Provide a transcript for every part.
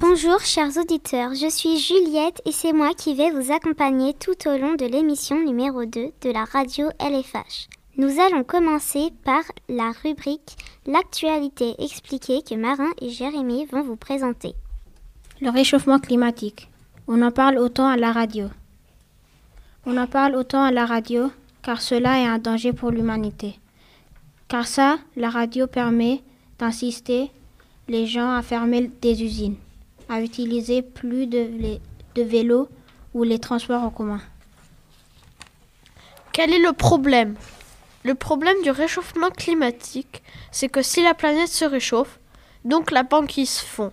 Bonjour chers auditeurs, je suis Juliette et c'est moi qui vais vous accompagner tout au long de l'émission numéro 2 de la radio LFH. Nous allons commencer par la rubrique L'actualité expliquée que Marin et Jérémy vont vous présenter. Le réchauffement climatique. On en parle autant à la radio. On en parle autant à la radio car cela est un danger pour l'humanité. Car ça, la radio permet d'insister les gens à fermer des usines, à utiliser plus de, de vélos ou les transports en commun. Quel est le problème? Le problème du réchauffement climatique, c'est que si la planète se réchauffe, donc la banquise fond.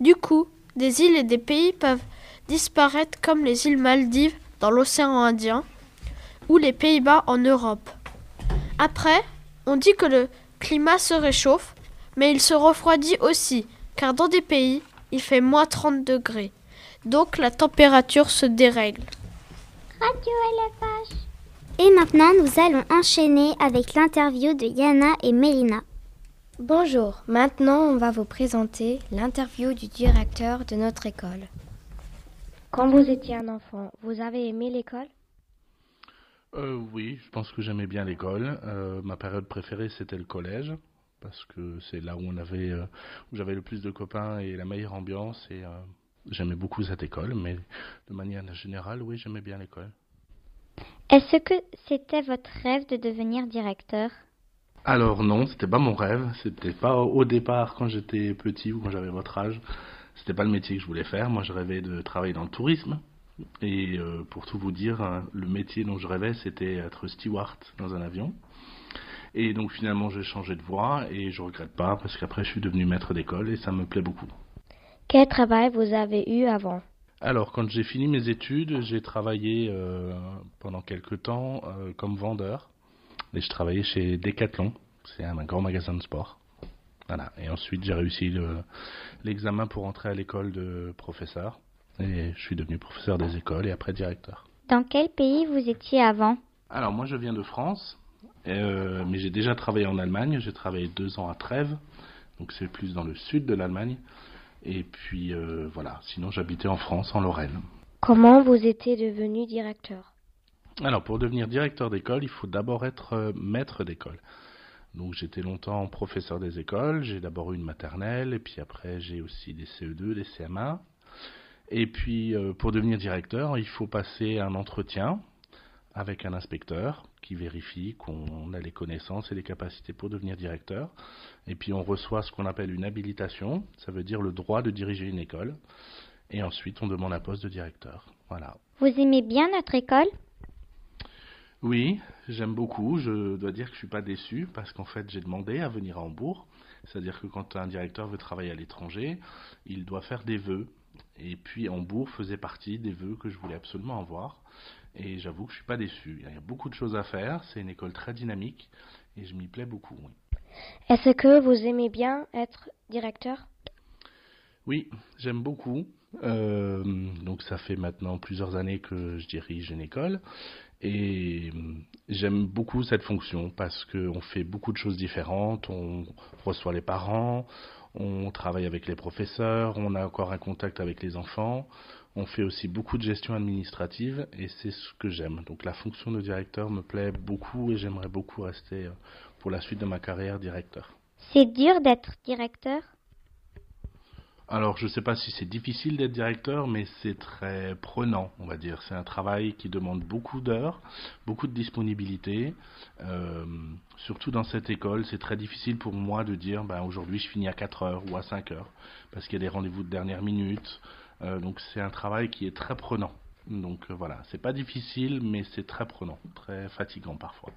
Du coup, des îles et des pays peuvent disparaître comme les îles Maldives dans l'océan Indien ou les Pays-Bas en Europe. Après, on dit que le climat se réchauffe, mais il se refroidit aussi, car dans des pays, il fait moins 30 degrés. Donc la température se dérègle. Radio LFH. Et maintenant, nous allons enchaîner avec l'interview de Yana et Mélina. Bonjour, maintenant on va vous présenter l'interview du directeur de notre école. Quand vous étiez un enfant, vous avez aimé l'école? Euh, Oui, je pense que j'aimais bien l'école. Euh, ma période préférée c'était le collège parce que c'est là où on avait, euh, où j'avais le plus de copains et la meilleure ambiance et euh, j'aimais beaucoup cette école. Mais de manière générale, oui, j'aimais bien l'école. Est-ce que c'était votre rêve de devenir directeur? Alors non, c'était pas mon rêve. C'était pas au départ quand j'étais petit ou quand j'avais votre âge. C'était pas le métier que je voulais faire. Moi, je rêvais de travailler dans le tourisme. Et euh, pour tout vous dire, hein, le métier dont je rêvais, c'était être steward dans un avion. Et donc finalement, j'ai changé de voie et je regrette pas parce qu'après, je suis devenu maître d'école et ça me plaît beaucoup. Quel travail vous avez eu avant? Alors, quand j'ai fini mes études, j'ai travaillé euh, pendant quelques temps euh, comme vendeur. Et je travaillais chez Decathlon, c'est un grand magasin de sport. Voilà. Et ensuite, j'ai réussi l'examen pour entrer à l'école de professeur. Et je suis devenu professeur des écoles et après directeur. Dans quel pays vous étiez avant? Alors, moi, je viens de France. Euh, mais j'ai déjà travaillé en Allemagne. J'ai travaillé deux ans à Trèves. Donc, c'est plus dans le sud de l'Allemagne. Et puis, euh, voilà. Sinon, j'habitais en France, en Lorraine. Comment vous étiez devenu directeur? Alors, pour devenir directeur d'école, il faut d'abord être euh, maître d'école. Donc j'étais longtemps professeur des écoles, j'ai d'abord eu une maternelle, et puis après j'ai aussi des CE2, des CM1. Et puis euh, pour devenir directeur, il faut passer un entretien avec un inspecteur qui vérifie qu'on a les connaissances et les capacités pour devenir directeur. Et puis on reçoit ce qu'on appelle une habilitation, ça veut dire le droit de diriger une école. Et ensuite on demande un poste de directeur. Voilà. Vous aimez bien notre école? Oui, j'aime beaucoup. Je dois dire que je suis pas déçu parce qu'en fait, j'ai demandé à venir à Hambourg. C'est-à-dire que quand un directeur veut travailler à l'étranger, il doit faire des vœux. Et puis Hambourg faisait partie des vœux que je voulais absolument avoir. Et j'avoue que je suis pas déçu. Il y a beaucoup de choses à faire. C'est une école très dynamique et je m'y plais beaucoup. Oui. Est-ce que vous aimez bien être directeur? Oui, j'aime beaucoup. Euh, donc ça fait maintenant plusieurs années que je dirige une école et j'aime beaucoup cette fonction parce qu'on fait beaucoup de choses différentes, on reçoit les parents, on travaille avec les professeurs, on a encore un contact avec les enfants, on fait aussi beaucoup de gestion administrative et c'est ce que j'aime. Donc la fonction de directeur me plaît beaucoup et j'aimerais beaucoup rester pour la suite de ma carrière directeur. C'est dur d'être directeur? Alors, je ne sais pas si c'est difficile d'être directeur, mais c'est très prenant, on va dire. C'est un travail qui demande beaucoup d'heures, beaucoup de disponibilité. Euh, surtout dans cette école, c'est très difficile pour moi de dire, ben, aujourd'hui, je finis à 4 heures ou à 5 heures, parce qu'il y a des rendez-vous de dernière minute. Euh, donc, c'est un travail qui est très prenant. Donc, euh, voilà, c'est pas difficile, mais c'est très prenant, très fatigant parfois.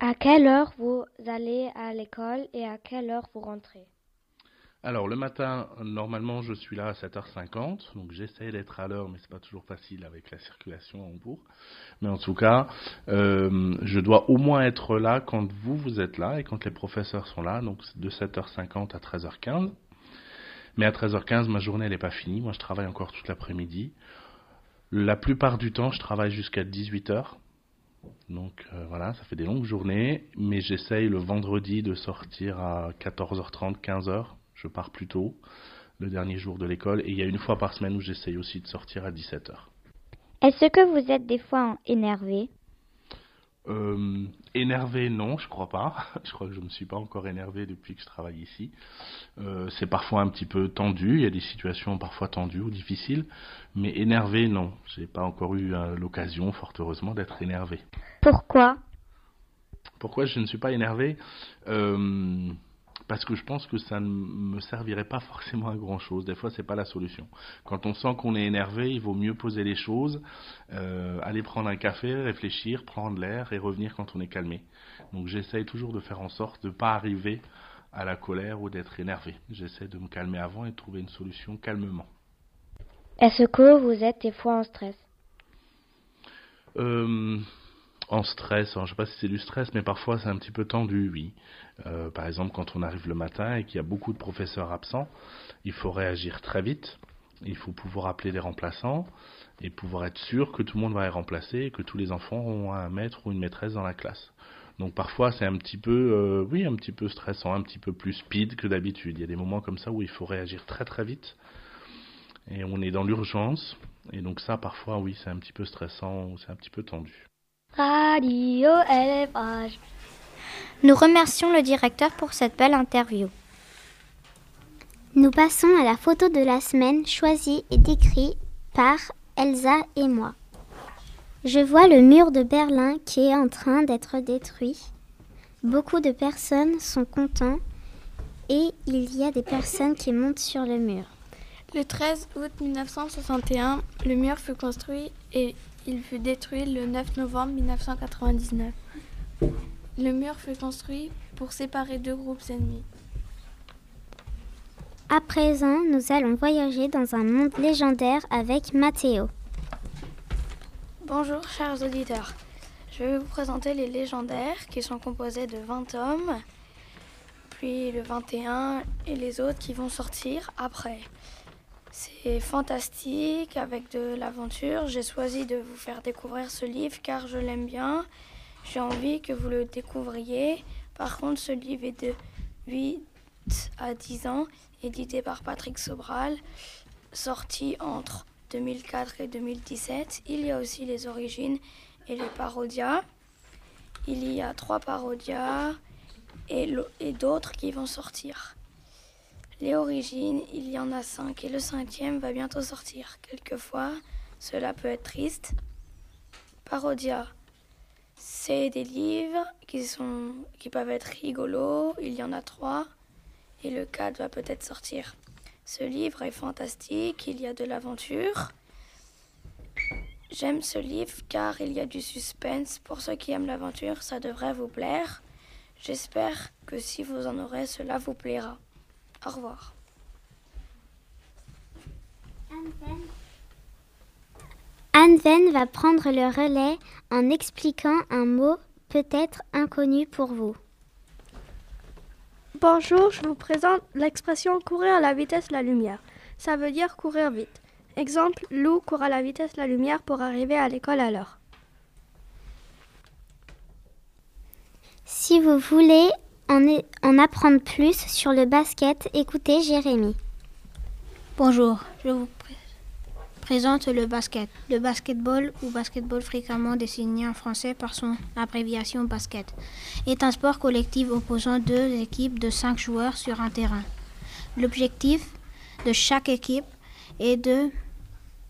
À quelle heure vous allez à l'école et à quelle heure vous rentrez? Alors le matin, normalement, je suis là à 7h50, donc j'essaie d'être à l'heure, mais c'est pas toujours facile avec la circulation en Hambourg. Mais en tout cas, euh, je dois au moins être là quand vous vous êtes là et quand les professeurs sont là, donc de 7h50 à 13h15. Mais à 13h15, ma journée n'est pas finie. Moi, je travaille encore toute l'après-midi. La plupart du temps, je travaille jusqu'à 18h. Donc euh, voilà, ça fait des longues journées, mais j'essaye le vendredi de sortir à 14h30, 15h je pars plus tôt. le dernier jour de l'école. Et il y a une fois par semaine où j'essaye aussi de sortir à 17h. Est-ce que vous êtes des fois énervé euh, énervé, non, je crois pas. Je crois que je me suis pas encore énervé depuis que je travaille ici. Euh, c'est parfois un petit peu tendu. Il y a des situations parfois tendues ou difficiles, mais énervé, non. J'ai pas encore eu euh, l'occasion, fort heureusement, d'être énervé. Pourquoi? Pourquoi je ne suis pas énervé? Euh, parce que je pense que ça ne me servirait pas forcément à grand chose. Des fois, c'est pas la solution. Quand on sent qu'on est énervé, il vaut mieux poser les choses, euh, aller prendre un café, réfléchir, prendre l'air et revenir quand on est calmé. Donc, j'essaye toujours de faire en sorte de ne pas arriver à la colère ou d'être énervé. J'essaie de me calmer avant et de trouver une solution calmement. Est-ce que vous êtes des fois en stress? Euh, en stress, je ne sais pas si c'est du stress, mais parfois c'est un petit peu tendu, oui. Euh, par exemple, quand on arrive le matin et qu'il y a beaucoup de professeurs absents, il faut réagir très vite. Il faut pouvoir appeler des remplaçants et pouvoir être sûr que tout le monde va être remplacé et que tous les enfants ont un maître ou une maîtresse dans la classe. Donc parfois c'est un petit peu, euh, oui, un petit peu stressant, un petit peu plus speed que d'habitude. Il y a des moments comme ça où il faut réagir très très vite et on est dans l'urgence. Et donc ça, parfois, oui, c'est un petit peu stressant, c'est un petit peu tendu. Radio Élevage. Nous remercions le directeur pour cette belle interview. Nous passons à la photo de la semaine choisie et décrite par Elsa et moi. Je vois le mur de Berlin qui est en train d'être détruit. Beaucoup de personnes sont contents et il y a des personnes qui montent sur le mur. Le 13 août 1961, le mur fut construit et il fut détruit le 9 novembre 1999. Le mur fut construit pour séparer deux groupes ennemis. À présent, nous allons voyager dans un monde légendaire avec Mathéo. Bonjour chers auditeurs. Je vais vous présenter les légendaires qui sont composés de 20 hommes, puis le 21 et les autres qui vont sortir après. C'est fantastique avec de l'aventure. J'ai choisi de vous faire découvrir ce livre car je l'aime bien. J'ai envie que vous le découvriez. Par contre, ce livre est de 8 à 10 ans, édité par Patrick Sobral, sorti entre 2004 et 2017. Il y a aussi les origines et les parodias. Il y a trois parodias et, et d'autres qui vont sortir. Les origines, il y en a cinq et le cinquième va bientôt sortir. Quelquefois, cela peut être triste. Parodia, c'est des livres qui, sont, qui peuvent être rigolos. Il y en a trois et le quatre va peut-être sortir. Ce livre est fantastique, il y a de l'aventure. J'aime ce livre car il y a du suspense. Pour ceux qui aiment l'aventure, ça devrait vous plaire. J'espère que si vous en aurez, cela vous plaira. Au revoir. Anne va prendre le relais en expliquant un mot peut-être inconnu pour vous. Bonjour, je vous présente l'expression courir à la vitesse de la lumière. Ça veut dire courir vite. Exemple, Lou court à la vitesse de la lumière pour arriver à l'école à l'heure. Si vous voulez en, apprendre plus sur le basket, écoutez Jérémy. Bonjour, je vous présente le basket. Le basketball, ou basketball fréquemment désigné en français par son abréviation basket, est un sport collectif opposant deux équipes de cinq joueurs sur un terrain. L'objectif de chaque équipe est de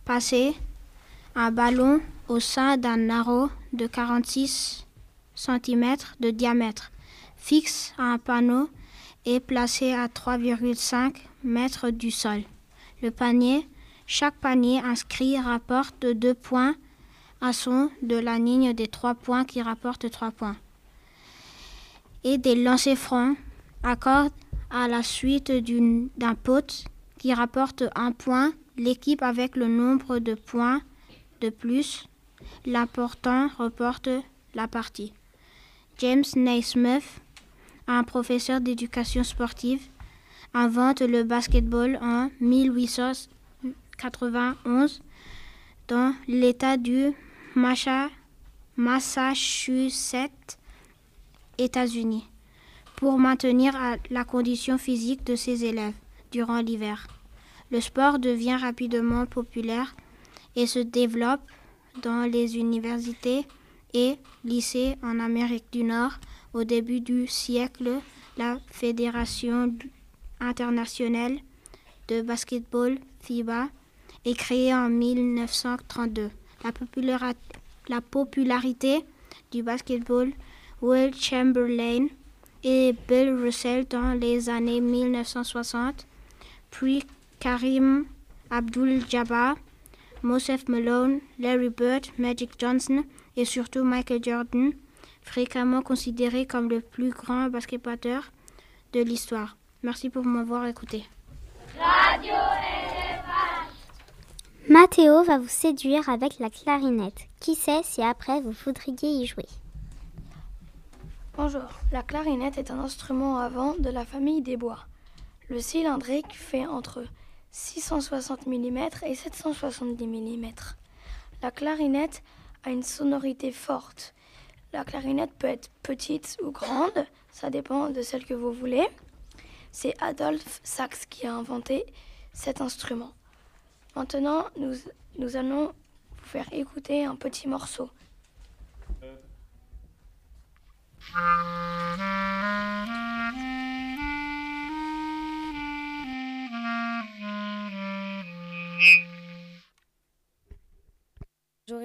passer un ballon au sein d'un arrow de 46 cm de diamètre fixe à un panneau et placé à 3,5 mètres du sol. Le panier, chaque panier inscrit rapporte deux points à son de la ligne des trois points qui rapportent trois points. Et des lancers francs accordent à la suite d'un pote qui rapporte un point l'équipe avec le nombre de points de plus. L'important reporte la partie. James Naismith un professeur d'éducation sportive, invente le basketball en 1891 dans l'État du Massachusetts, États-Unis, pour maintenir la condition physique de ses élèves durant l'hiver. Le sport devient rapidement populaire et se développe dans les universités et lycées en Amérique du Nord. Au début du siècle, la Fédération internationale de basketball FIBA est créée en 1932. La, la popularité du basketball Will Chamberlain et Bill Russell dans les années 1960, puis Karim Abdul-Jabbar, Mosef Malone, Larry Bird, Magic Johnson et surtout Michael Jordan, fréquemment considéré comme le plus grand basketballeur de l'histoire. Merci pour m'avoir écouté. Radio Mathéo va vous séduire avec la clarinette. Qui sait si après vous voudriez y jouer? Bonjour, la clarinette est un instrument à vent de la famille des bois. Le cylindrique fait entre 660 mm et 770 mm. La clarinette a une sonorité forte. La clarinette peut être petite ou grande, ça dépend de celle que vous voulez. C'est Adolphe Sax qui a inventé cet instrument. Maintenant, nous, allons vous faire écouter un petit morceau.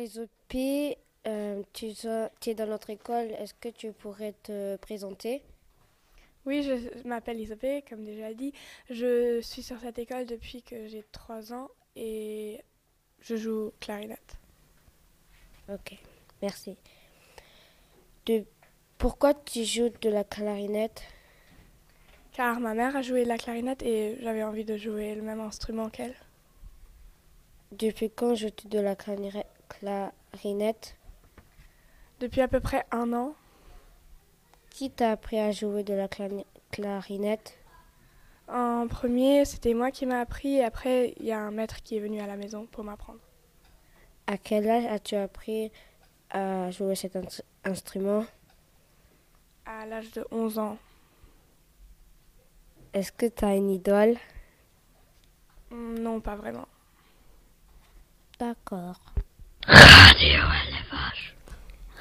Isopé, euh, tu, es dans notre école, est-ce que tu pourrais te présenter? Oui, je m'appelle Isopé, comme déjà dit. Je suis sur cette école depuis que j'ai 3 ans et je joue clarinette. Ok, merci. De pourquoi tu joues de la clarinette? Car ma mère a joué de la clarinette et j'avais envie de jouer le même instrument qu'elle. Depuis quand joues-tu de la clarinette? Depuis à peu près un an. Qui t'a appris à jouer de la clarinette? En premier, c'était moi qui m'a appris et après, il y a un maître qui est venu à la maison pour m'apprendre. À quel âge as-tu appris à jouer cet instrument? À l'âge de 11 ans. Est-ce que tu as une idole? Non, pas vraiment. D'accord.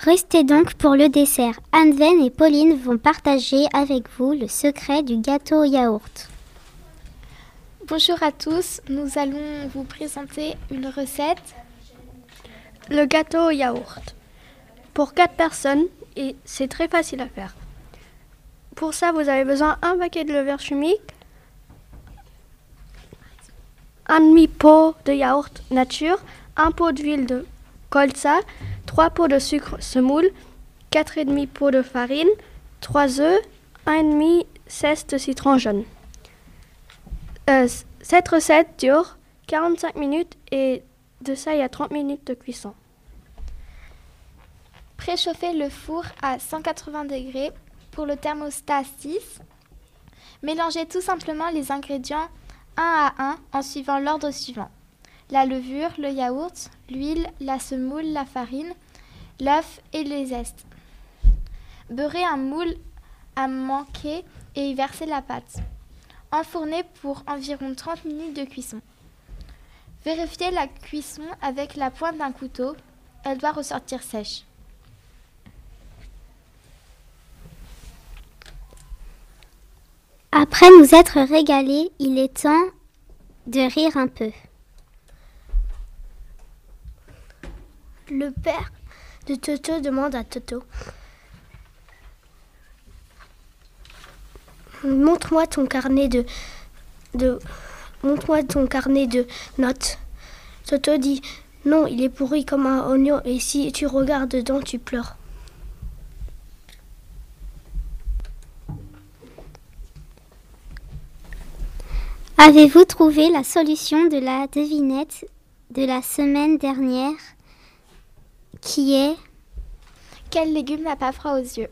Restez donc pour le dessert. Anne-Ven et Pauline vont partager avec vous le secret du gâteau au yaourt. Bonjour à tous, nous allons vous présenter une recette. Le gâteau au yaourt. Pour 4 personnes, et c'est très facile à faire. Pour ça, vous avez besoin d'un paquet de levure chimique, un demi-pot de yaourt nature, un pot d'huile de colza, trois pots de sucre semoule, quatre et demi pots de farine, trois œufs, un demi cesse de citron jaune. Euh, cette recette dure 45 minutes et de ça il y a 30 minutes de cuisson. Préchauffez le four à 180 degrés pour le thermostat 6. Mélangez tout simplement les ingrédients un à un en suivant l'ordre suivant. La levure, le yaourt, l'huile, la semoule, la farine, l'œuf et les zestes. Beurrez un moule à manquer et y versez la pâte. Enfournez pour environ 30 minutes de cuisson. Vérifiez la cuisson avec la pointe d'un couteau. Elle doit ressortir sèche. Après nous être régalés, il est temps de rire un peu. Le père de Toto demande à Toto Montre-moi ton carnet de, montre-moi ton carnet de notes. Toto dit Non, il est pourri comme un oignon et si tu regardes dedans, tu pleures. Avez-vous trouvé la solution de la devinette de la semaine dernière? Qui est? Quel légume n'a pas froid aux yeux?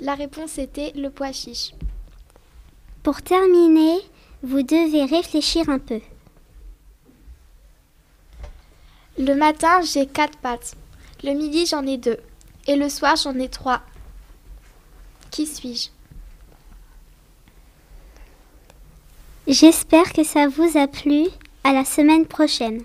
La réponse était le pois chiche. Pour terminer, vous devez réfléchir un peu. Le matin, j'ai quatre pattes. Le midi, j'en ai deux. Et le soir, j'en ai trois. Qui suis-je? J'espère que ça vous a plu. À la semaine prochaine.